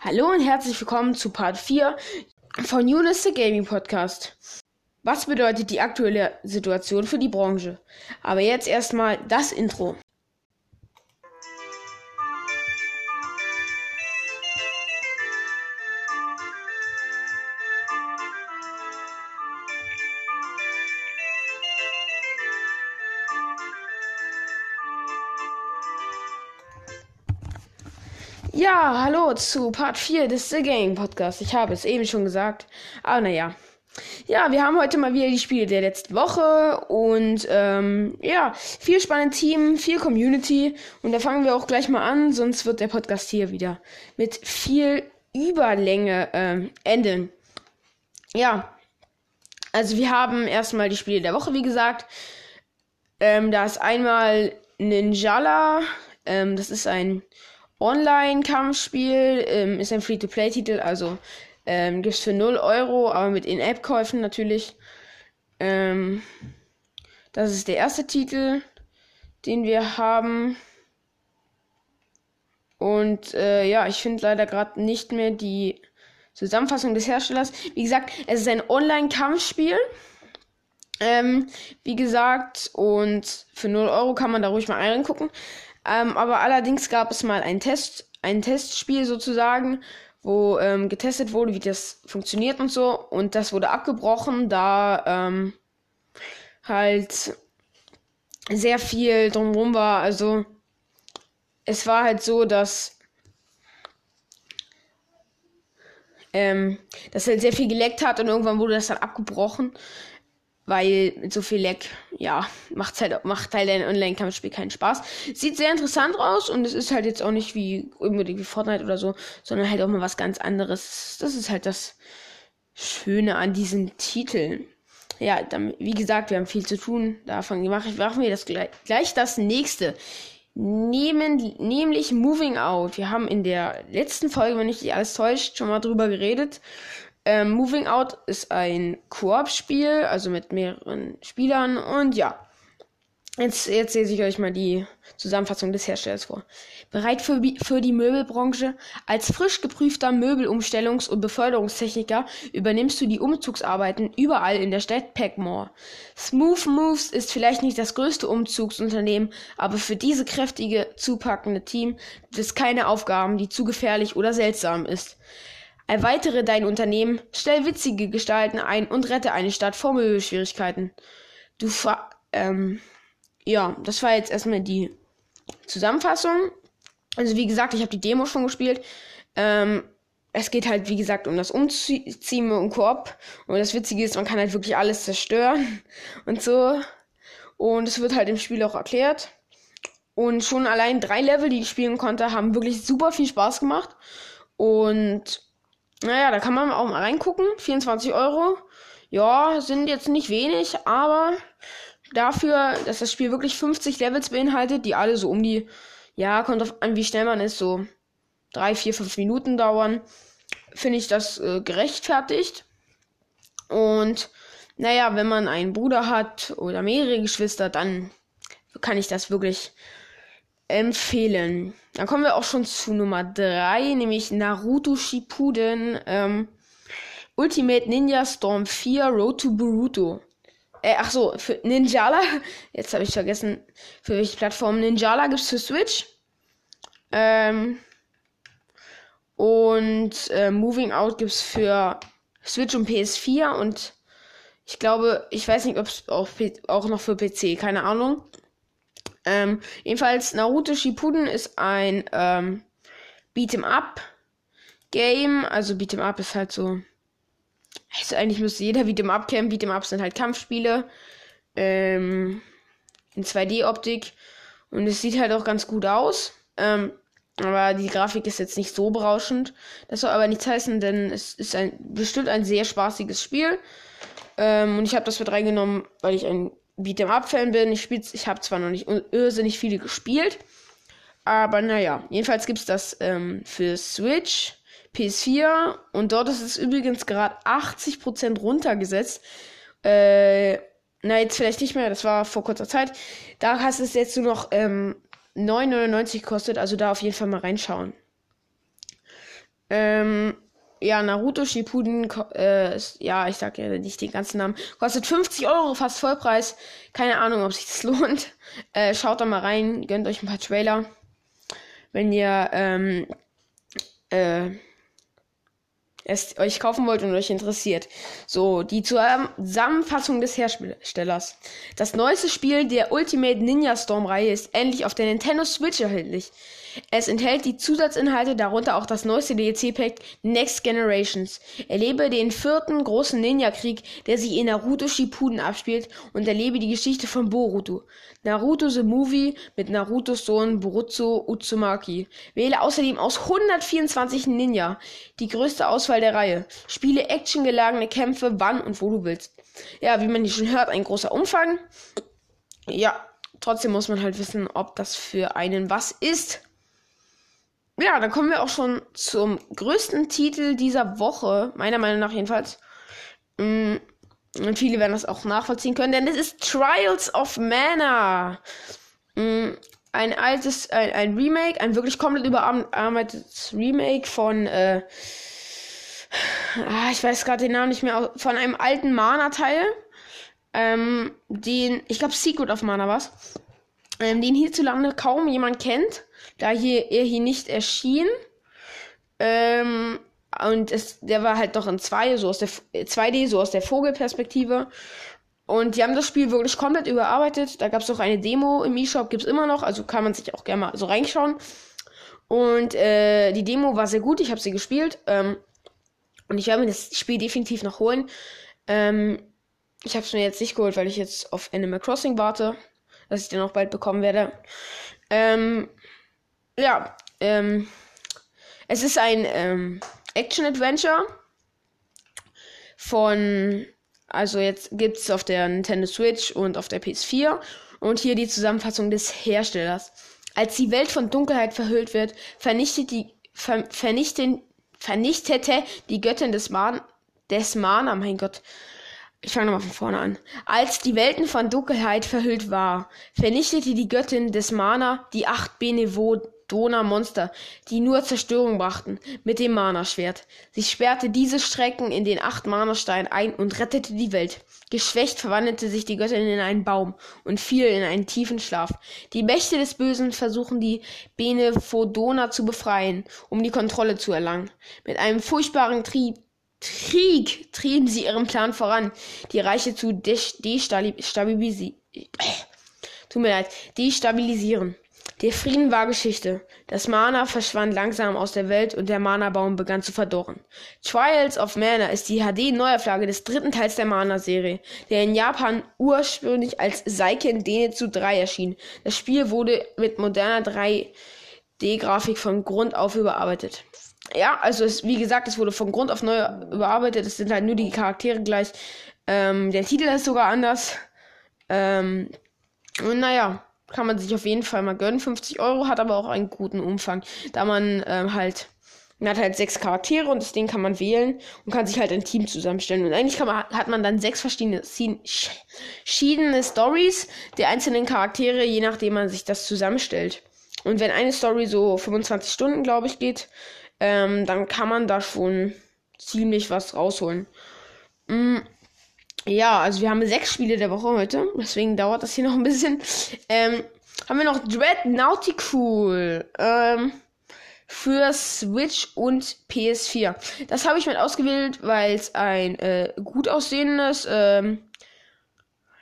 Hallo und herzlich willkommen zu Part 4 von Eunice the Gaming Podcast. Was bedeutet die aktuelle Situation für die Branche? Aber jetzt erstmal das Intro. Zu Part 4 des The Game Podcast. Ich habe es eben schon gesagt. Aber naja. Ja, wir haben heute mal wieder die Spiele der letzten Woche und ähm, ja, viel spannendes Team, viel Community und da fangen wir auch gleich mal an, sonst wird der Podcast hier wieder mit viel Überlänge ähm, enden. Ja, also wir haben erstmal die Spiele der Woche, wie gesagt. Ähm, da ist einmal Ninjala, ähm, das ist ein Online-Kampfspiel, ähm, ist ein Free-to-Play-Titel, also ähm, gibt es für 0 Euro, aber mit In-App-Käufen natürlich. Ähm, das ist der erste Titel, den wir haben. Und äh, ja, ich finde leider gerade nicht mehr die Zusammenfassung des Herstellers. Wie gesagt, es ist ein Online-Kampfspiel. Ähm, wie gesagt, und für 0 Euro kann man da ruhig mal reingucken. Ähm, aber allerdings gab es mal ein Test, ein Testspiel sozusagen, wo ähm, getestet wurde, wie das funktioniert und so. Und das wurde abgebrochen, da ähm, halt sehr viel drumherum war. Also es war halt so, dass ähm, das halt sehr viel geleckt hat und irgendwann wurde das dann abgebrochen weil mit so viel Leck, ja, macht's halt, macht halt ein Online-Kampfspiel keinen Spaß. Sieht sehr interessant aus und es ist halt jetzt auch nicht wie unbedingt wie Fortnite oder so, sondern halt auch mal was ganz anderes. Das ist halt das Schöne an diesen Titeln. Ja, dann, wie gesagt, wir haben viel zu tun. Davon machen wir das gleich, gleich das nächste. Nehmen, nämlich Moving Out. Wir haben in der letzten Folge, wenn ich nicht alles täuscht, schon mal drüber geredet. Ähm, Moving Out ist ein Koop-Spiel, also mit mehreren Spielern. Und ja, jetzt, jetzt lese ich euch mal die Zusammenfassung des Herstellers vor. Bereit für, für die Möbelbranche? Als frisch geprüfter Möbelumstellungs- und Beförderungstechniker übernimmst du die Umzugsarbeiten überall in der Stadt Packmore. Smooth Moves ist vielleicht nicht das größte Umzugsunternehmen, aber für diese kräftige, zupackende Team gibt es keine Aufgaben, die zu gefährlich oder seltsam ist. Erweitere dein Unternehmen, stell witzige Gestalten ein und rette eine Stadt vor Möbelschwierigkeiten. Du fra ähm, ja, das war jetzt erstmal die Zusammenfassung. Also wie gesagt, ich habe die Demo schon gespielt. Ähm, es geht halt, wie gesagt, um das Umziehen und Koop. Und das Witzige ist, man kann halt wirklich alles zerstören und so. Und es wird halt im Spiel auch erklärt. Und schon allein drei Level, die ich spielen konnte, haben wirklich super viel Spaß gemacht. Und naja, da kann man auch mal reingucken. 24 Euro. Ja, sind jetzt nicht wenig, aber dafür, dass das Spiel wirklich 50 Levels beinhaltet, die alle so um die, ja, kommt auf an, wie schnell man ist, so 3, 4, 5 Minuten dauern, finde ich das äh, gerechtfertigt. Und naja, wenn man einen Bruder hat oder mehrere Geschwister, dann kann ich das wirklich empfehlen. Dann kommen wir auch schon zu Nummer 3, nämlich Naruto Shippuden ähm, Ultimate Ninja Storm 4 Road to Boruto. Äh, ach so, für Ninjala, jetzt habe ich vergessen, für welche Plattform. Ninjala gibt's für Switch. Ähm, und äh, Moving Out gibt's für Switch und PS4 und ich glaube, ich weiß nicht, ob es auch noch für PC, keine Ahnung. Ähm, jedenfalls, Naruto Shippuden ist ein ähm, Beat'em Up Game. Also Beat'em Up ist halt so. Also eigentlich müsste jeder Beat'em Up kennen. Beat'em Up sind halt Kampfspiele. Ähm, in 2D-Optik. Und es sieht halt auch ganz gut aus. Ähm, aber die Grafik ist jetzt nicht so berauschend. Das soll aber nichts heißen, denn es ist ein bestimmt ein sehr spaßiges Spiel. Ähm, und ich habe das mit reingenommen, weil ich ein Beat'em Up Fan bin. Ich spiel's, ich habe zwar noch nicht irrsinnig viele gespielt, aber naja, jedenfalls gibt's das ähm, für Switch, PS4 und dort ist es übrigens gerade 80% runtergesetzt. Äh, na, jetzt vielleicht nicht mehr, das war vor kurzer Zeit. Da hast es jetzt nur noch ähm, 9,99 gekostet, also da auf jeden Fall mal reinschauen. Ähm, ja, Naruto Shippuden, äh, ist, ja, ich sag ja nicht den ganzen Namen, kostet 50 Euro, fast Vollpreis. Keine Ahnung, ob sich das lohnt. Äh, schaut da mal rein, gönnt euch ein paar Trailer. Wenn ihr, ähm, äh, es euch kaufen wollt und euch interessiert. So, die Zusammenfassung des Herstellers. Das neueste Spiel der Ultimate Ninja Storm Reihe ist endlich auf der Nintendo Switch erhältlich. Es enthält die Zusatzinhalte, darunter auch das neueste DLC-Pack Next Generations. Erlebe den vierten großen Ninja-Krieg, der sich in Naruto Shippuden abspielt und erlebe die Geschichte von Boruto. Naruto the Movie mit Narutos Sohn Boruto Uzumaki. Wähle außerdem aus 124 Ninja die größte Auswahl der Reihe. Spiele actiongelagene Kämpfe wann und wo du willst. Ja, wie man hier schon hört, ein großer Umfang. Ja, trotzdem muss man halt wissen, ob das für einen was ist ja, dann kommen wir auch schon zum größten Titel dieser Woche, meiner Meinung nach jedenfalls. Mm, und viele werden das auch nachvollziehen können, denn es ist Trials of Mana. Mm, ein altes, ein, ein, Remake, ein wirklich komplett überarbeitetes Remake von, äh, ah, ich weiß gerade den Namen nicht mehr, von einem alten Mana-Teil. Ähm, den, ich glaube Secret of Mana was. Ähm, den hierzulande kaum jemand kennt da hier er hier nicht erschien. Ähm, und es, der war halt doch in 2, so aus der 2D, so aus der Vogelperspektive. Und die haben das Spiel wirklich komplett überarbeitet. Da gab es auch eine Demo im eShop, gibt es immer noch, also kann man sich auch gerne mal so reinschauen. Und äh, die Demo war sehr gut, ich habe sie gespielt. Ähm, und ich werde mir das Spiel definitiv noch holen. Ähm, ich habe es mir jetzt nicht geholt, weil ich jetzt auf Animal Crossing warte, dass ich den auch bald bekommen werde. Ähm, ja, ähm, es ist ein ähm, Action-Adventure von, also jetzt gibt es auf der Nintendo Switch und auf der PS4 und hier die Zusammenfassung des Herstellers. Als die Welt von Dunkelheit verhüllt wird, vernichtet die, ver, vernichten, vernichtete die Göttin des Man, des Mana, mein Gott, ich fange nochmal von vorne an. Als die Welten von Dunkelheit verhüllt war, vernichtete die Göttin des Mana die acht Benevo Donnermonster, die nur Zerstörung brachten, mit dem Mana-Schwert. Sie sperrte diese Strecken in den acht Mana-Stein ein und rettete die Welt. Geschwächt verwandelte sich die Göttin in einen Baum und fiel in einen tiefen Schlaf. Die Mächte des Bösen versuchen die Benefodona zu befreien, um die Kontrolle zu erlangen. Mit einem furchtbaren Trieb Krieg trieben sie ihren Plan voran, die Reiche zu destabilisieren. Tut mir leid, destabilisieren. Der Frieden war Geschichte. Das Mana verschwand langsam aus der Welt und der Mana-Baum begann zu verdorren. Trials of Mana ist die HD-Neuauflage des dritten Teils der Mana-Serie, der in Japan ursprünglich als Seiken Denetsu 3 erschien. Das Spiel wurde mit moderner 3D-Grafik von Grund auf überarbeitet. Ja, also es, wie gesagt, es wurde von Grund auf neu überarbeitet. Es sind halt nur die Charaktere gleich. Ähm, der Titel ist sogar anders. Ähm, und naja, kann man sich auf jeden Fall mal gönnen. 50 Euro hat aber auch einen guten Umfang, da man ähm, halt man hat halt sechs Charaktere und das Ding kann man wählen und kann sich halt ein Team zusammenstellen. Und eigentlich man, hat man dann sechs verschiedene, verschiedene Stories der einzelnen Charaktere, je nachdem man sich das zusammenstellt. Und wenn eine Story so 25 Stunden, glaube ich, geht, ähm, dann kann man da schon ziemlich was rausholen. Mm, ja, also wir haben sechs Spiele der Woche heute. Deswegen dauert das hier noch ein bisschen. Ähm, haben wir noch Dread Nauticool. Ähm, für Switch und PS4. Das habe ich mit ausgewählt, weil es ein äh, gut aussehendes ähm,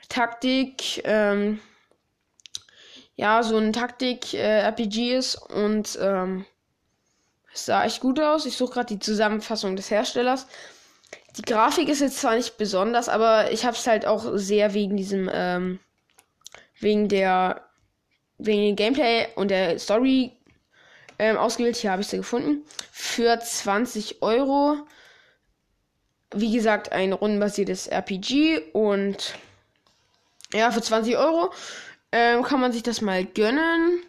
Taktik, ähm, ja, so ein Taktik-RPG äh, ist und ähm, es sah echt gut aus. Ich suche gerade die Zusammenfassung des Herstellers. Die Grafik ist jetzt zwar nicht besonders, aber ich habe es halt auch sehr wegen diesem, ähm, wegen der, wegen dem Gameplay und der Story ähm, ausgewählt. Hier habe ich sie gefunden. Für 20 Euro. Wie gesagt, ein rundenbasiertes RPG und ja, für 20 Euro ähm, kann man sich das mal gönnen.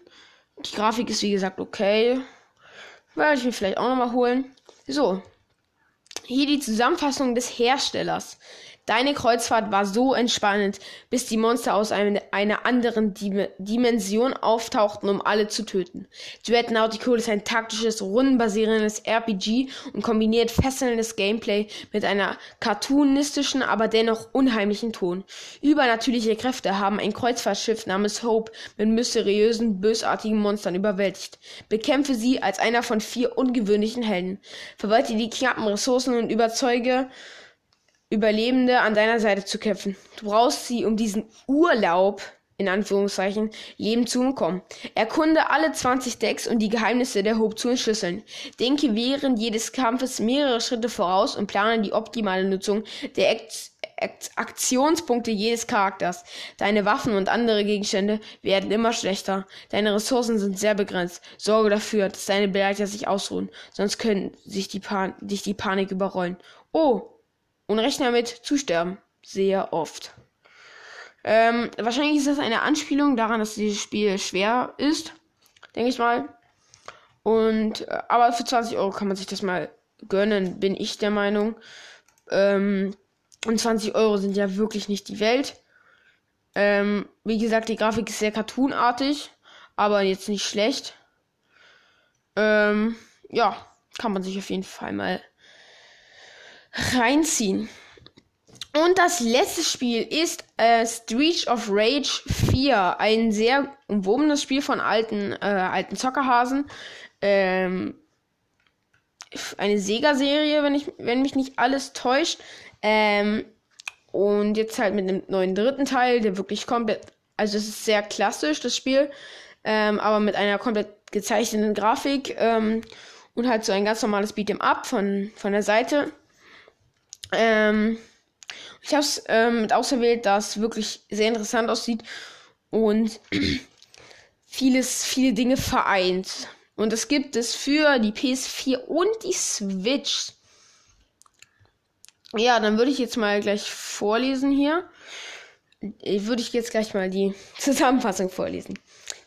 Die Grafik ist wie gesagt okay. Werde ich mir vielleicht auch nochmal holen. So, Hier die Zusammenfassung des Herstellers. Deine Kreuzfahrt war so entspannend, bis die Monster aus einem, einer anderen Dim Dimension auftauchten, um alle zu töten. Dread Nautical ist ein taktisches, rundenbasierendes RPG und kombiniert fesselndes Gameplay mit einer cartoonistischen, aber dennoch unheimlichen Ton. Übernatürliche Kräfte haben ein Kreuzfahrtschiff namens Hope mit mysteriösen, bösartigen Monstern überwältigt. Bekämpfe sie als einer von vier ungewöhnlichen Helden. Verwalte die knappen Ressourcen und überzeuge Überlebende an deiner Seite zu kämpfen. Du brauchst sie, um diesen Urlaub in Anführungszeichen Leben zu entkommen. Erkunde alle 20 Decks und die Geheimnisse der Hope zu entschlüsseln. Denke während jedes Kampfes mehrere Schritte voraus und plane die optimale Nutzung der Act Aktionspunkte jedes Charakters. Deine Waffen und andere Gegenstände werden immer schlechter. Deine Ressourcen sind sehr begrenzt. Sorge dafür, dass deine Begleiter sich ausruhen, sonst können sich die dich die Panik überrollen. Oh, und rechne damit zu sterben. Sehr oft. Ähm, wahrscheinlich ist das eine Anspielung daran, dass dieses Spiel schwer ist. Denke ich mal. Und, äh, aber für 20 Euro kann man sich das mal gönnen, bin ich der Meinung. Ähm, und 20 Euro sind ja wirklich nicht die Welt. Ähm, wie gesagt, die Grafik ist sehr cartoonartig, aber jetzt nicht schlecht. Ähm, ja, kann man sich auf jeden Fall mal reinziehen. Und das letzte Spiel ist äh, Street of Rage 4. Ein sehr umwobenes Spiel von alten, äh, alten Zockerhasen. Ähm, eine Sega-Serie, wenn, wenn mich nicht alles täuscht. Ähm, und jetzt halt mit einem neuen dritten Teil, der wirklich komplett. Also, es ist sehr klassisch, das Spiel. Ähm, aber mit einer komplett gezeichneten Grafik. Ähm, und halt so ein ganz normales Beat'em Up von, von der Seite. Ähm, ich habe es ähm, mit ausgewählt, das wirklich sehr interessant aussieht und vieles, viele Dinge vereint. Und das gibt es für die PS4 und die Switch. Ja, dann würde ich jetzt mal gleich vorlesen hier. Würde ich jetzt gleich mal die Zusammenfassung vorlesen.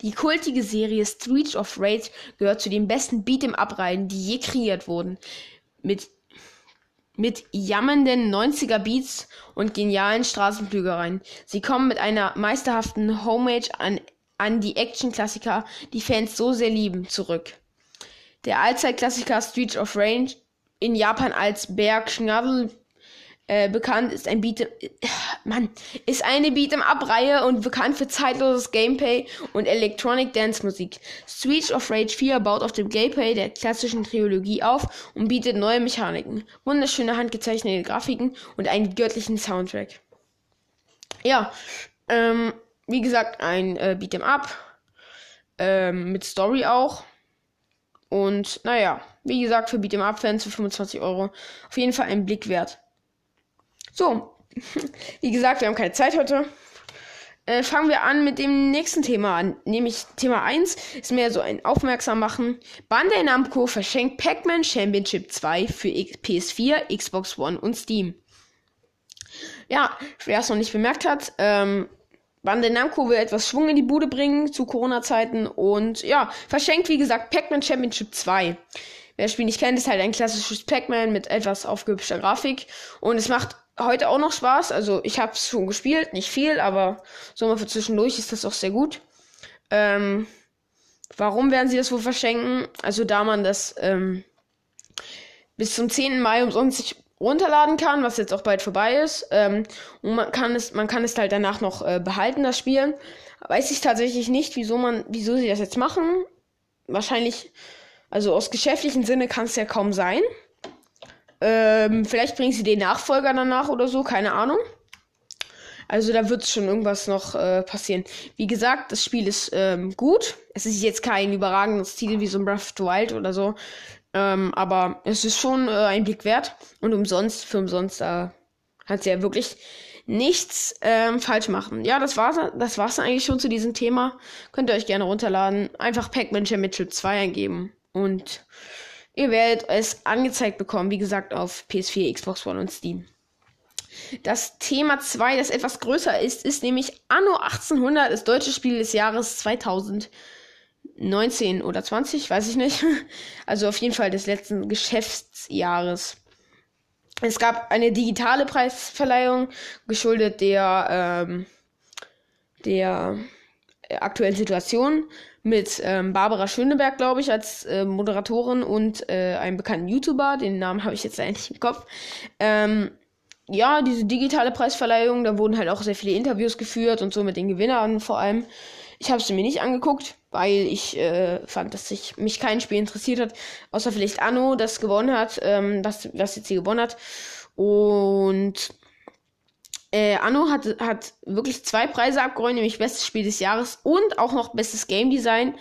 Die kultige Serie Streets of Rage gehört zu den besten Beat'em-Up-Reihen, die je kreiert wurden. Mit mit jammernden 90er Beats und genialen Straßenflügereien. Sie kommen mit einer meisterhaften Homage an, an die Action-Klassiker, die Fans so sehr lieben, zurück. Der Allzeitklassiker Street of Range, in Japan als Berg Schnabel äh, bekannt, ist ein Beat, äh, Mann, ist eine Beat'em Up Reihe und bekannt für zeitloses Gameplay und Electronic Dance Musik. Streets of Rage 4 baut auf dem Gameplay der klassischen Trilogie auf und bietet neue Mechaniken, wunderschöne handgezeichnete Grafiken und einen göttlichen Soundtrack. Ja, ähm, wie gesagt, ein äh, Beat'em Up ähm, mit Story auch. Und naja, wie gesagt, für Beat'em Up-Fans für 25 Euro auf jeden Fall ein Blick wert. So, wie gesagt, wir haben keine Zeit heute. Äh, fangen wir an mit dem nächsten Thema an. Nämlich Thema 1 ist mehr so ein Aufmerksam machen. Bandai Namco verschenkt Pac-Man Championship 2 für PS4, Xbox One und Steam. Ja, wer es noch nicht bemerkt hat, ähm, Bandai Namco will etwas Schwung in die Bude bringen zu Corona-Zeiten und ja, verschenkt wie gesagt Pac-Man Championship 2. Wer das Spiel nicht kennt, ist halt ein klassisches Pac-Man mit etwas aufgehübschter Grafik und es macht heute auch noch Spaß. Also ich habe es schon gespielt, nicht viel, aber so mal für zwischendurch ist das auch sehr gut. Ähm, warum werden sie das wohl verschenken? Also da man das ähm, bis zum 10. Mai umsonst sich runterladen kann, was jetzt auch bald vorbei ist. Ähm, und man kann es, man kann es halt danach noch äh, behalten, das Spiel. Weiß ich tatsächlich nicht, wieso man, wieso sie das jetzt machen. Wahrscheinlich, also aus geschäftlichen Sinne kann es ja kaum sein. Ähm, vielleicht bringen sie den Nachfolger danach oder so, keine Ahnung. Also da wird schon irgendwas noch äh, passieren. Wie gesagt, das Spiel ist ähm, gut. Es ist jetzt kein überragendes Titel wie so ein Breath of the Wild oder so. Ähm, aber es ist schon äh, ein Blick wert. Und umsonst, für umsonst, da hat sie ja wirklich nichts ähm, falsch machen. Ja, das war's, das war's eigentlich schon zu diesem Thema. Könnt ihr euch gerne runterladen. Einfach Pac-Man Championship 2 eingeben. Und Ihr werdet es angezeigt bekommen, wie gesagt, auf PS4, Xbox One und Steam. Das Thema 2, das etwas größer ist, ist nämlich Anno 1800, das deutsche Spiel des Jahres 2019 oder 20, weiß ich nicht. Also auf jeden Fall des letzten Geschäftsjahres. es gab eine digitale Preisverleihung, geschuldet der, ähm, der aktuellen Situation mit ähm, Barbara Schöneberg, glaube ich, als äh, Moderatorin und äh, einem bekannten YouTuber. Den Namen habe ich jetzt eigentlich im Kopf. Ähm, ja, diese digitale Preisverleihung, da wurden halt auch sehr viele Interviews geführt und so mit den Gewinnern vor allem. Ich habe sie mir nicht angeguckt, weil ich äh, fand, dass sich mich kein Spiel interessiert hat, außer vielleicht Anno, das gewonnen hat, ähm, was, was jetzt hier gewonnen hat. Und äh, Anno hat, hat wirklich zwei Preise abgeräumt, nämlich Bestes Spiel des Jahres und auch noch Bestes Game Design,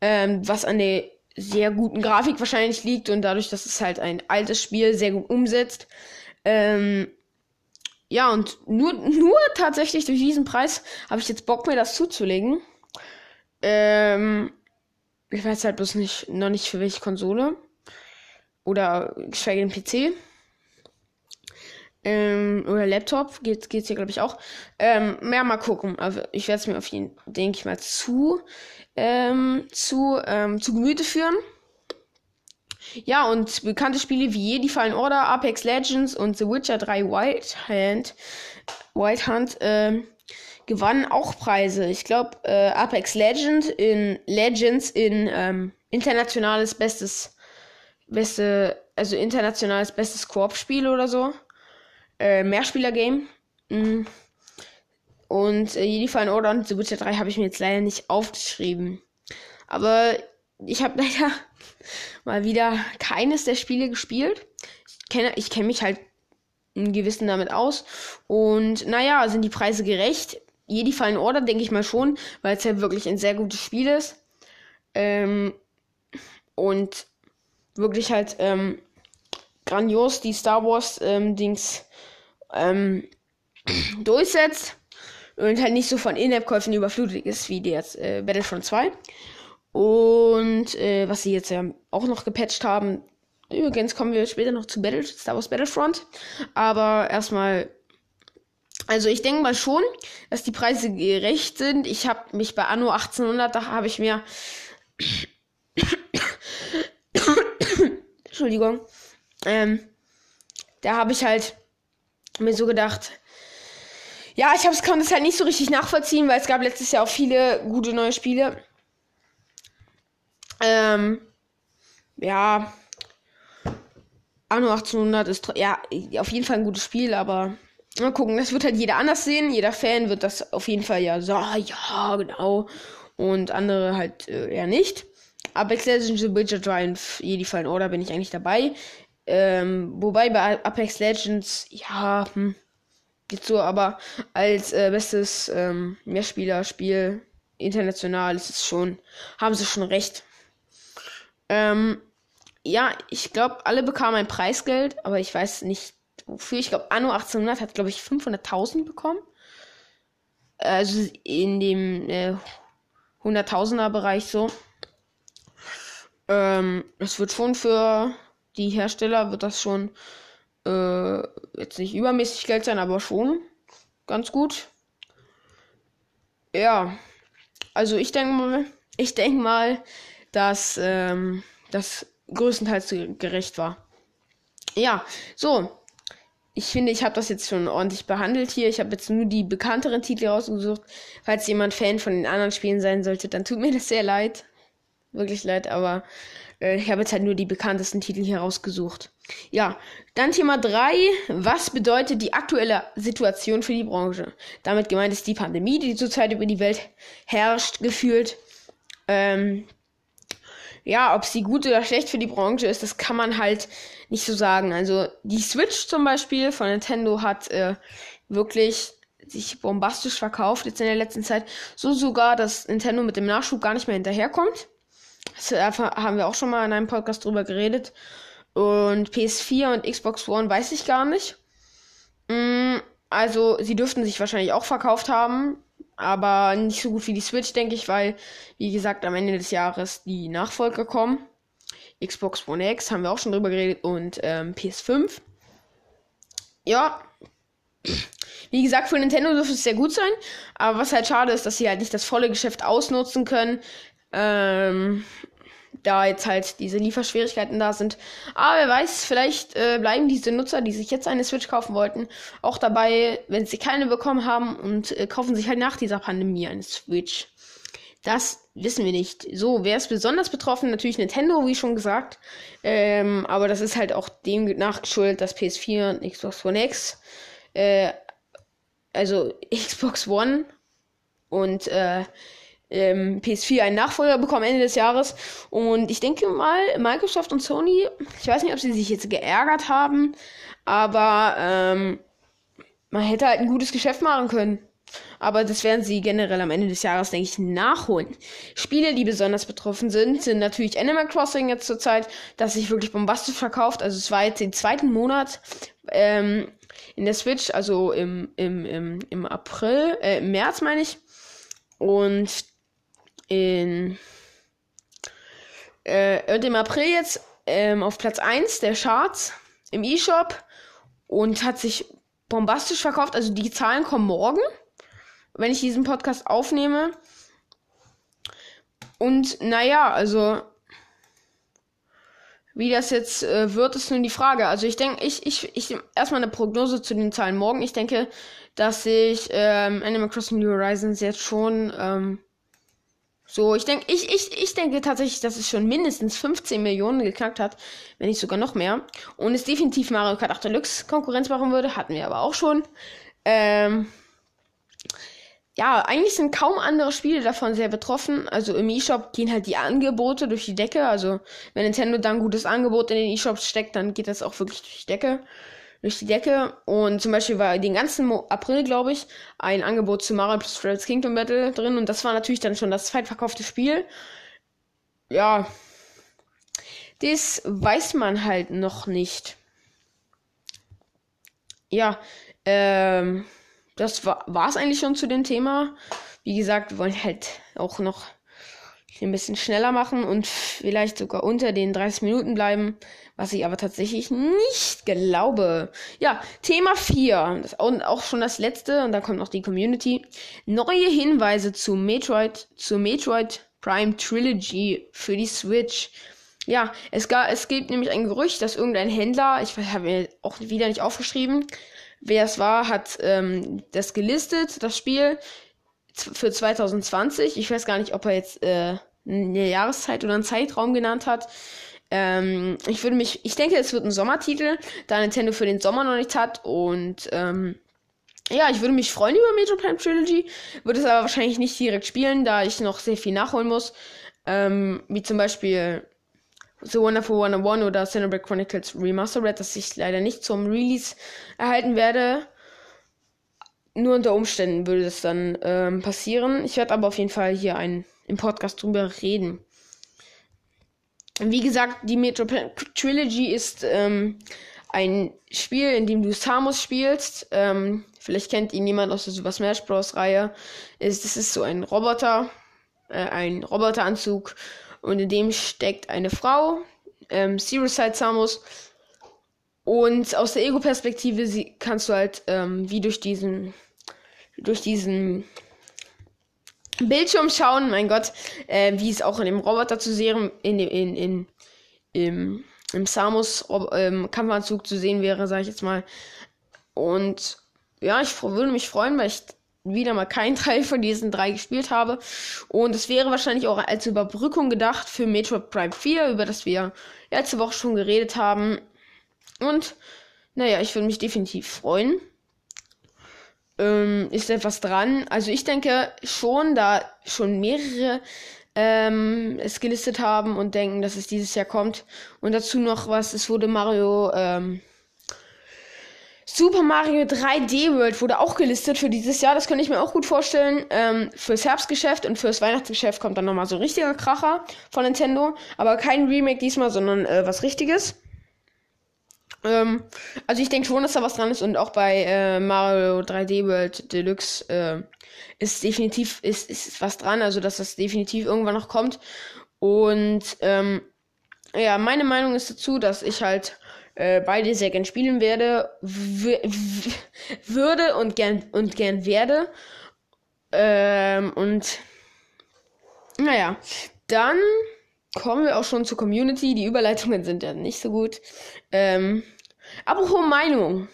ähm, was an der sehr guten Grafik wahrscheinlich liegt und dadurch, dass es halt ein altes Spiel sehr gut umsetzt. Ähm, ja, und nur, nur tatsächlich durch diesen Preis habe ich jetzt Bock, mir das zuzulegen. Ähm, ich weiß halt bloß nicht, noch nicht für welche Konsole. Oder geschweige denn PC. Ähm, oder Laptop, geht, geht's hier, glaube ich, auch. Ähm, mehr mal gucken. Also ich werde es mir auf jeden, denke ich mal, zu, ähm, zu, ähm, zu Gemüte führen. Ja, und bekannte Spiele wie Jedi Fallen Order, Apex Legends und The Witcher 3 Wild Hand, Wild Hunt äh, gewannen auch Preise. Ich glaube, äh, Apex Legend in Legends in ähm, internationales bestes, beste, also internationales bestes Koop-Spiel oder so. Äh, Mehrspieler-Game. Mhm. Und äh, Jedi Fallen Order und The Witcher 3 habe ich mir jetzt leider nicht aufgeschrieben. Aber ich habe leider mal wieder keines der Spiele gespielt. Ich kenne, ich kenne mich halt in gewissen damit aus. Und naja, sind die Preise gerecht? Jedi Fallen Order, denke ich mal schon, weil es ja wirklich ein sehr gutes Spiel ist. Ähm, und wirklich halt ähm, grandios die Star Wars ähm, Dings ähm, durchsetzt und halt nicht so von In-App-Käufen überflutet ist wie jetzt äh, Battlefront 2. Und äh, was sie jetzt ja auch noch gepatcht haben. Übrigens kommen wir später noch zu Battle, Star Wars Battlefront. Aber erstmal. Also ich denke mal schon, dass die Preise gerecht sind. Ich habe mich bei Anno 1800, da habe ich mir... Entschuldigung. Ähm, da habe ich halt mir so gedacht, ja, ich hab's, kann das halt nicht so richtig nachvollziehen, weil es gab letztes Jahr auch viele gute neue Spiele. Ähm, ja. Anno 1800 ist ja auf jeden Fall ein gutes Spiel, aber mal gucken, das wird halt jeder anders sehen. Jeder Fan wird das auf jeden Fall ja so, ja, genau. Und andere halt äh, eher nicht. Apex Legends, The Witcher 3 und Jedi Fallen Order bin ich eigentlich dabei. Ähm, wobei bei Apex Legends, ja, hm, geht so, aber als äh, bestes ähm, Mehrspieler-Spiel international ist es schon, haben sie schon recht. Ähm, ja, ich glaube, alle bekamen ein Preisgeld, aber ich weiß nicht wofür. Ich glaube, Anno 1800 hat, glaube ich, 500.000 bekommen. Also in dem äh, 100.000er Bereich so. Ähm, das wird schon für die Hersteller wird das schon äh, jetzt nicht übermäßig Geld sein, aber schon ganz gut. Ja, also ich denke mal, ich denke mal, dass ähm, das größtenteils gerecht war. Ja, so. Ich finde, ich habe das jetzt schon ordentlich behandelt hier. Ich habe jetzt nur die bekannteren Titel rausgesucht. Falls jemand Fan von den anderen Spielen sein sollte, dann tut mir das sehr leid. Wirklich leid, aber ich habe jetzt halt nur die bekanntesten Titel hier rausgesucht. Ja, dann Thema 3. Was bedeutet die aktuelle Situation für die Branche? Damit gemeint ist die Pandemie, die zurzeit über die Welt herrscht, gefühlt. Ähm, ja, ob sie gut oder schlecht für die Branche ist, das kann man halt nicht so sagen. Also die Switch zum Beispiel von Nintendo hat äh, wirklich sich bombastisch verkauft jetzt in der letzten Zeit. So sogar, dass Nintendo mit dem Nachschub gar nicht mehr hinterherkommt. Das haben wir auch schon mal in einem Podcast drüber geredet. Und PS4 und Xbox One weiß ich gar nicht. Mm, also, sie dürften sich wahrscheinlich auch verkauft haben. Aber nicht so gut wie die Switch, denke ich, weil, wie gesagt, am Ende des Jahres die Nachfolger kommen. Xbox One X haben wir auch schon drüber geredet und ähm, PS5. Ja. Wie gesagt, für Nintendo dürfte es sehr gut sein. Aber was halt schade ist, dass sie halt nicht das volle Geschäft ausnutzen können. Ähm, da jetzt halt diese Lieferschwierigkeiten da sind. Aber wer weiß, vielleicht äh, bleiben diese Nutzer, die sich jetzt eine Switch kaufen wollten, auch dabei, wenn sie keine bekommen haben und äh, kaufen sich halt nach dieser Pandemie eine Switch. Das wissen wir nicht. So, wer ist besonders betroffen? Natürlich Nintendo, wie schon gesagt. Ähm, aber das ist halt auch dem nachgeschuldet, dass PS4 und Xbox One X, äh, also Xbox One und äh, ähm, PS4 einen Nachfolger bekommen Ende des Jahres. Und ich denke mal, Microsoft und Sony, ich weiß nicht, ob sie sich jetzt geärgert haben, aber ähm, man hätte halt ein gutes Geschäft machen können. Aber das werden sie generell am Ende des Jahres, denke ich, nachholen. Spiele, die besonders betroffen sind, sind natürlich Animal Crossing jetzt zurzeit, das sich wirklich bombastisch verkauft. Also es war jetzt den zweiten Monat ähm, in der Switch, also im, im, im, im April, äh, im März meine ich. Und in äh, im April jetzt ähm, auf Platz 1 der Charts im E-Shop und hat sich bombastisch verkauft. Also die Zahlen kommen morgen, wenn ich diesen Podcast aufnehme. Und naja, also wie das jetzt äh, wird, ist nun die Frage. Also ich denke, ich, ich, ich, erstmal eine Prognose zu den Zahlen morgen. Ich denke, dass sich ähm, Animal Crossing New Horizons jetzt schon ähm, so, ich denke, ich, ich, ich denke tatsächlich, dass es schon mindestens 15 Millionen geknackt hat, wenn nicht sogar noch mehr. Und es definitiv Mario Kart 8 Deluxe Konkurrenz machen würde, hatten wir aber auch schon. Ähm, ja, eigentlich sind kaum andere Spiele davon sehr betroffen. Also im E-Shop gehen halt die Angebote durch die Decke. Also wenn Nintendo dann gutes Angebot in den E-Shops steckt, dann geht das auch wirklich durch die Decke durch die Decke. Und zum Beispiel war den ganzen Mo April, glaube ich, ein Angebot zu Mario plus Rabbids Kingdom Battle drin. Und das war natürlich dann schon das zweitverkaufte Spiel. Ja. Das weiß man halt noch nicht. Ja, ähm, das war es eigentlich schon zu dem Thema. Wie gesagt, wir wollen halt auch noch ein bisschen schneller machen und vielleicht sogar unter den 30 Minuten bleiben, was ich aber tatsächlich nicht glaube. Ja, Thema 4, das und auch schon das letzte und dann kommt noch die Community. Neue Hinweise zu Metroid, zu Metroid Prime Trilogy für die Switch. Ja, es, gab, es gibt nämlich ein Gerücht, dass irgendein Händler, ich habe mir auch wieder nicht aufgeschrieben, wer es war, hat ähm, das gelistet, das Spiel für 2020. Ich weiß gar nicht, ob er jetzt äh, eine Jahreszeit oder einen Zeitraum genannt hat. Ähm, ich würde mich, ich denke, es wird ein Sommertitel, da Nintendo für den Sommer noch nichts hat und ähm, ja, ich würde mich freuen über Metro Prime Trilogy, würde es aber wahrscheinlich nicht direkt spielen, da ich noch sehr viel nachholen muss, ähm, wie zum Beispiel The Wonderful 101 oder Xenoblade Chronicles Remastered, das ich leider nicht zum Release erhalten werde. Nur unter Umständen würde es dann ähm, passieren. Ich werde aber auf jeden Fall hier ein im Podcast drüber reden. Wie gesagt, die Metro Trilogy ist ähm, ein Spiel, in dem du Samus spielst. Ähm, vielleicht kennt ihn jemand aus der Super Smash Bros. Reihe. Ist, das ist so ein Roboter, äh, ein Roboteranzug. Und in dem steckt eine Frau, ähm, Zero Side Samus. Und aus der Ego-Perspektive kannst du halt ähm, wie durch diesen durch diesen Bildschirm schauen, mein Gott, äh, wie es auch in dem Roboter zu sehen, in, in, in, im, im Samus ähm, Kampfanzug zu sehen wäre, sage ich jetzt mal. Und ja, ich würde mich freuen, weil ich wieder mal keinen Teil von diesen drei gespielt habe. Und es wäre wahrscheinlich auch als Überbrückung gedacht für Metroid Prime 4, über das wir letzte Woche schon geredet haben. Und naja, ich würde mich definitiv freuen ähm, ist etwas dran. Also ich denke schon, da schon mehrere ähm, es gelistet haben und denken, dass es dieses Jahr kommt. Und dazu noch was, es wurde Mario, ähm, Super Mario 3D World wurde auch gelistet für dieses Jahr. Das könnte ich mir auch gut vorstellen. Ähm, fürs Herbstgeschäft und fürs Weihnachtsgeschäft kommt dann nochmal so ein richtiger Kracher von Nintendo. Aber kein Remake diesmal, sondern äh, was Richtiges. Ähm, also ich denke schon, dass da was dran ist und auch bei äh, Mario 3D World Deluxe äh, ist definitiv ist, ist was dran, also dass das definitiv irgendwann noch kommt. Und ähm, ja, meine Meinung ist dazu, dass ich halt äh, beide sehr gern spielen werde, würde und gern und gern werde. Ähm, und naja, dann kommen wir auch schon zur Community. Die Überleitungen sind ja nicht so gut. Ähm, apropos Meinung.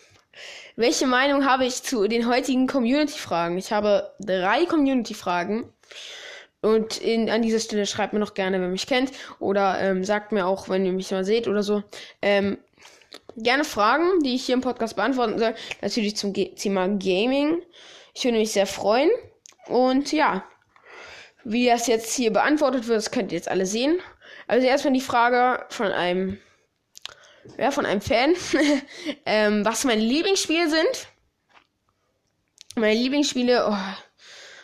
Welche Meinung habe ich zu den heutigen Community-Fragen? Ich habe drei Community-Fragen. Und in, an dieser Stelle schreibt mir noch gerne, wer mich kennt. Oder ähm, sagt mir auch, wenn ihr mich mal seht oder so. Ähm, gerne Fragen, die ich hier im Podcast beantworten soll. Natürlich zum Ge Thema Gaming. Ich würde mich sehr freuen. Und ja, wie das jetzt hier beantwortet wird, das könnt ihr jetzt alle sehen. Also erstmal die Frage von einem, ja, von einem Fan, ähm, was meine Lieblingsspiele sind. Meine Lieblingsspiele, oh,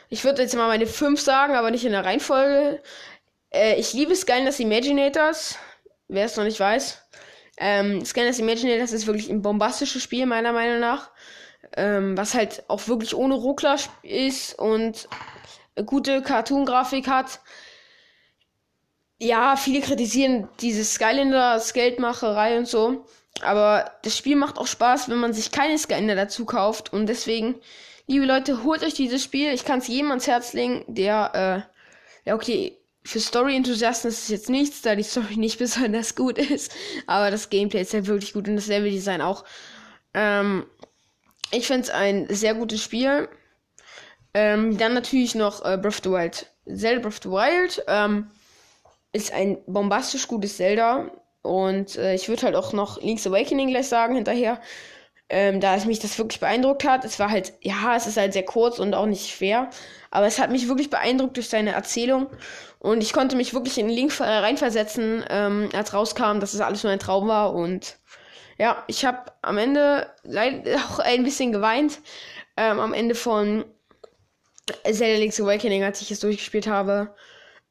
ich würde jetzt mal meine fünf sagen, aber nicht in der Reihenfolge. Äh, ich liebe Skylanders Imaginators, wer es noch nicht weiß. Ähm, Skylanders Imaginators ist wirklich ein bombastisches Spiel, meiner Meinung nach. Ähm, was halt auch wirklich ohne Ruckler ist und gute Cartoon-Grafik hat. Ja, viele kritisieren diese Skylanders Geldmacherei und so. Aber das Spiel macht auch Spaß, wenn man sich keine Skylander dazu kauft. Und deswegen, liebe Leute, holt euch dieses Spiel. Ich kann es jedem ans Herz legen, der, äh, ja, okay, für Story-Enthusiasten ist es jetzt nichts, da die Story nicht besonders gut ist. Aber das Gameplay ist ja wirklich gut und das Level-Design auch. Ähm, ich finde es ein sehr gutes Spiel. Ähm, dann natürlich noch äh, Breath of the Wild. Zelda Breath of the Wild ähm, ist ein bombastisch gutes Zelda. Und äh, ich würde halt auch noch Link's Awakening gleich sagen hinterher. Ähm, da es mich das wirklich beeindruckt hat. Es war halt, ja, es ist halt sehr kurz und auch nicht schwer. Aber es hat mich wirklich beeindruckt durch seine Erzählung. Und ich konnte mich wirklich in Link äh, reinversetzen, ähm, als rauskam, dass es alles nur ein Traum war. Und ja, ich habe am Ende leider auch ein bisschen geweint. Ähm, am Ende von Zelda Link's Awakening, als ich es durchgespielt habe.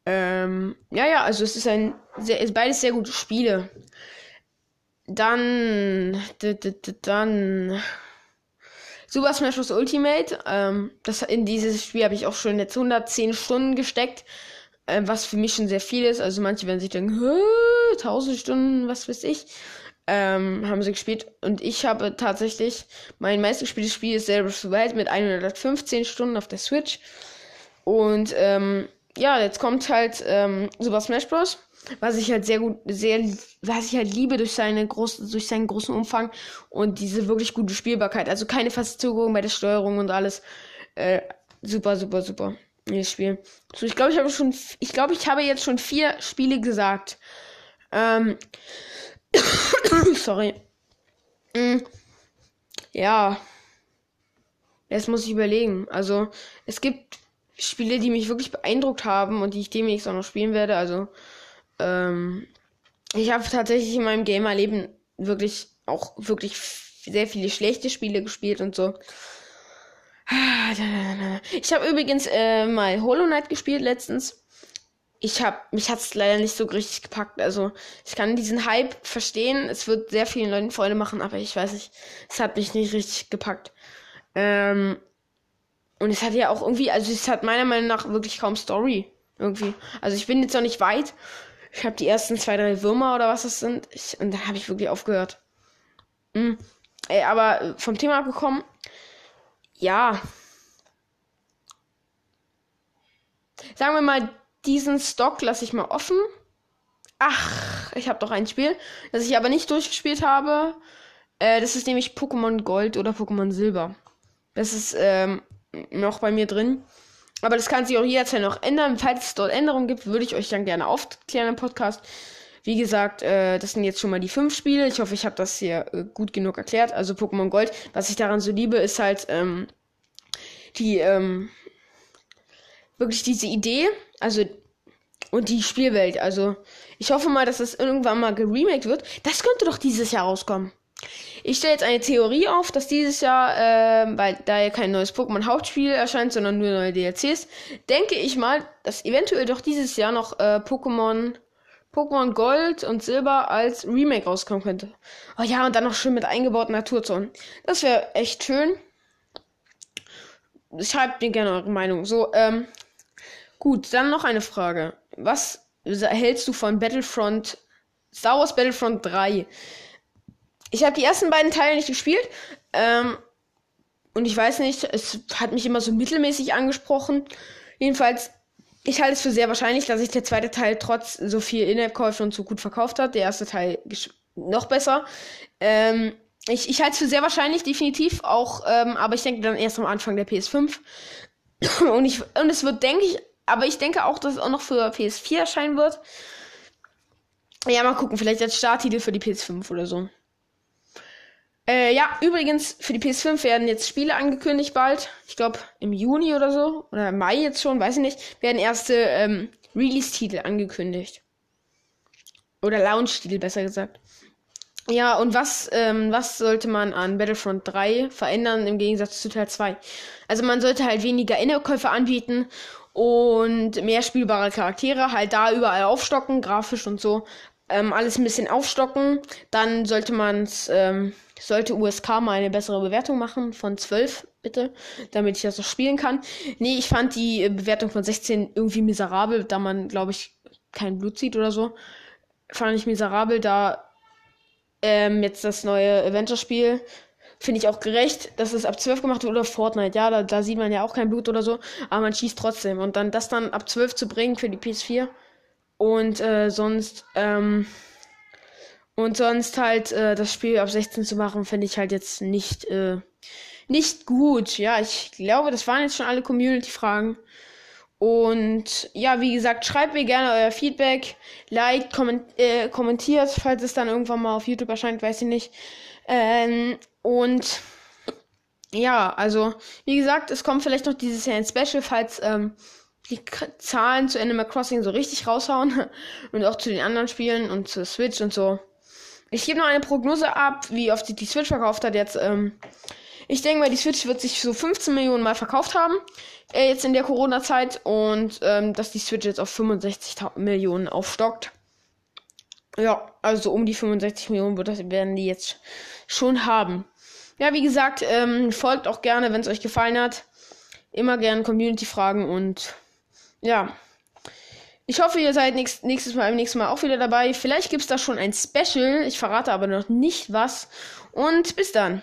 Ähm, ja, ja, also es ist ein sehr, ist beides sehr gute Spiele. Dann, dann Super Smash Bros. Ultimate. Ähm, das, in dieses Spiel habe ich auch schon jetzt 110 Stunden gesteckt, äh, was für mich schon sehr viel ist. Also manche werden sich denken, 1000 Stunden, was weiß ich ähm, haben sie gespielt. Und ich habe tatsächlich mein meistgespieltes Spiel ist Zelda Breath Wild mit 115 Stunden auf der Switch. Und ähm, ja, jetzt kommt halt ähm, Super Smash Bros. Was ich halt sehr gut, sehr, was ich halt liebe durch seine groß, durch seinen großen Umfang und diese wirklich gute Spielbarkeit. Also keine Verzögerung bei der Steuerung und alles. Äh, super, super, super. Das Spiel. So, ich glaube, ich habe schon, ich glaube, ich habe jetzt schon vier Spiele gesagt. Ähm, Sorry. Mm. Ja. Jetzt muss ich überlegen. Also, es gibt Spiele, die mich wirklich beeindruckt haben und die ich demnächst auch noch spielen werde. Also, ähm, ich habe tatsächlich in meinem Gamer-Leben wirklich auch wirklich sehr viele schlechte Spiele gespielt und so. Ich habe übrigens äh, mal Hollow Knight gespielt letztens ich hab, mich hat's leider nicht so richtig gepackt. Also, ich kann diesen Hype verstehen. Es wird sehr vielen Leuten Freude machen, aber ich weiß nicht, es hat mich nicht richtig gepackt. Ähm, und es hat ja auch irgendwie, also es hat meiner Meinung nach wirklich kaum Story. Irgendwie. Also ich bin jetzt noch nicht weit. Ich habe die ersten zwei, drei Würmer oder was das sind. Ich, und dann habe ich wirklich aufgehört. Mhm. Ey, aber vom Thema abgekommen. Ja. Sagen wir mal, diesen Stock lasse ich mal offen. Ach, ich habe doch ein Spiel, das ich aber nicht durchgespielt habe. Äh, das ist nämlich Pokémon Gold oder Pokémon Silber. Das ist ähm, noch bei mir drin. Aber das kann sich auch jederzeit noch ändern. Falls es dort Änderungen gibt, würde ich euch dann gerne aufklären im Podcast. Wie gesagt, äh, das sind jetzt schon mal die fünf Spiele. Ich hoffe, ich habe das hier äh, gut genug erklärt. Also Pokémon Gold. Was ich daran so liebe, ist halt ähm, die ähm, wirklich diese Idee, also und die Spielwelt. Also ich hoffe mal, dass das irgendwann mal geremaked wird. Das könnte doch dieses Jahr rauskommen. Ich stelle jetzt eine Theorie auf, dass dieses Jahr, äh, weil da ja kein neues Pokémon-Hauptspiel erscheint, sondern nur neue DLCs, denke ich mal, dass eventuell doch dieses Jahr noch äh, Pokémon Pokémon Gold und Silber als Remake rauskommen könnte. Oh ja, und dann noch schön mit eingebauten Naturzonen. Das wäre echt schön. Schreibt mir gerne eure Meinung. So, ähm, Gut, dann noch eine Frage. Was hältst du von Battlefront, Star Wars Battlefront 3? Ich habe die ersten beiden Teile nicht gespielt. Ähm, und ich weiß nicht, es hat mich immer so mittelmäßig angesprochen. Jedenfalls ich halte es für sehr wahrscheinlich, dass sich der zweite Teil trotz so viel In-App-Käufe und so gut verkauft hat. Der erste Teil noch besser. Ähm, ich, ich halte es für sehr wahrscheinlich, definitiv auch, ähm, aber ich denke dann erst am Anfang der PS5. und, ich, und es wird, denke ich, aber ich denke auch, dass es auch noch für PS4 erscheinen wird. Ja, mal gucken, vielleicht als Starttitel für die PS5 oder so. Äh, ja, übrigens, für die PS5 werden jetzt Spiele angekündigt bald. Ich glaube, im Juni oder so. Oder im Mai jetzt schon, weiß ich nicht. Werden erste ähm, Release-Titel angekündigt. Oder Launch-Titel, besser gesagt. Ja, und was, ähm, was sollte man an Battlefront 3 verändern im Gegensatz zu Teil 2? Also man sollte halt weniger Innerkäufe anbieten und mehr spielbare Charaktere, halt da überall aufstocken, grafisch und so. Ähm, alles ein bisschen aufstocken. Dann sollte man ähm, sollte USK mal eine bessere Bewertung machen von 12, bitte, damit ich das auch spielen kann. Nee, ich fand die Bewertung von 16 irgendwie miserabel, da man, glaube ich, kein Blut sieht oder so. Fand ich miserabel, da ähm, jetzt das neue Adventure-Spiel. Finde ich auch gerecht, dass es ab 12 gemacht wird oder Fortnite. Ja, da, da sieht man ja auch kein Blut oder so, aber man schießt trotzdem. Und dann das dann ab 12 zu bringen für die PS4 und äh, sonst, ähm, und sonst halt äh, das Spiel ab 16 zu machen, finde ich halt jetzt nicht, äh, nicht gut. Ja, ich glaube, das waren jetzt schon alle Community-Fragen. Und ja, wie gesagt, schreibt mir gerne euer Feedback, liked, komment äh, kommentiert, falls es dann irgendwann mal auf YouTube erscheint, weiß ich nicht. Ähm, und ja, also wie gesagt, es kommt vielleicht noch dieses Jahr ein Special, falls ähm, die K Zahlen zu Animal Crossing so richtig raushauen und auch zu den anderen Spielen und zu Switch und so. Ich gebe noch eine Prognose ab, wie oft sich die Switch verkauft hat jetzt. Ähm, ich denke mal, die Switch wird sich so 15 Millionen Mal verkauft haben. Äh, jetzt in der Corona-Zeit. Und ähm, dass die Switch jetzt auf 65 Millionen aufstockt. Ja, also um die 65 Millionen wird das, werden die jetzt schon haben. Ja, wie gesagt, ähm, folgt auch gerne, wenn es euch gefallen hat. Immer gerne Community-Fragen und ja. Ich hoffe, ihr seid nächst, nächstes Mal, im nächsten Mal auch wieder dabei. Vielleicht gibt es da schon ein Special. Ich verrate aber noch nicht was. Und bis dann.